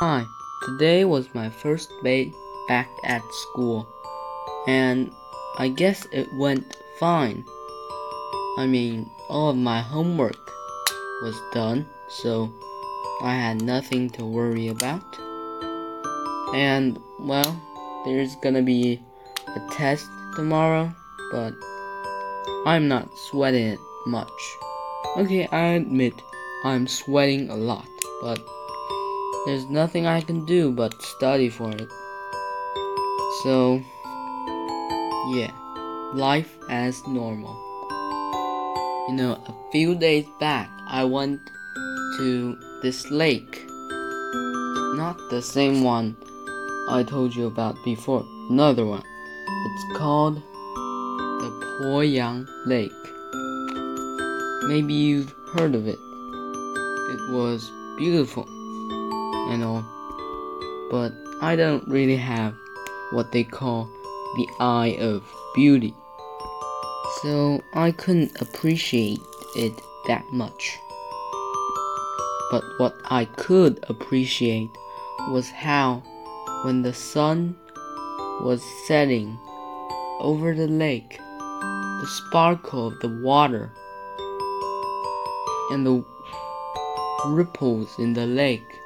Hi, today was my first day back at school, and I guess it went fine. I mean, all of my homework was done, so I had nothing to worry about. And, well, there's gonna be a test tomorrow, but I'm not sweating it much. Okay, I admit I'm sweating a lot, but there's nothing I can do but study for it. So, yeah, life as normal. You know, a few days back, I went to this lake. Not the same one I told you about before, another one. It's called the Poyang Lake. Maybe you've heard of it. It was beautiful and all, but I don't really have what they call the eye of beauty. So I couldn't appreciate it that much. But what I could appreciate was how, when the sun was setting over the lake, the sparkle of the water and the ripples in the lake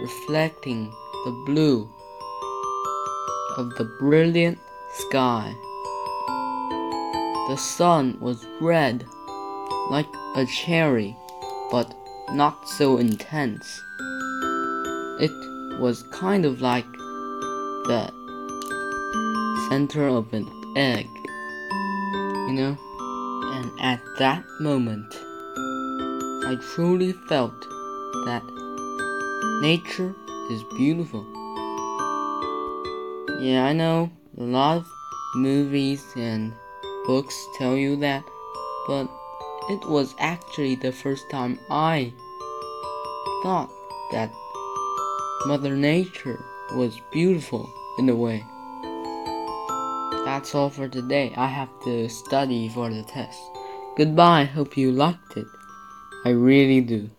reflecting the blue of the brilliant sky. The sun was red like a cherry, but not so intense. It was kind of like the center of an egg, you know? And at that moment, I truly felt that nature is beautiful. Yeah, I know a lot of movies and books tell you that, but it was actually the first time I thought that Mother Nature was beautiful in a way. That's all for today. I have to study for the test. Goodbye. Hope you liked it. I really do.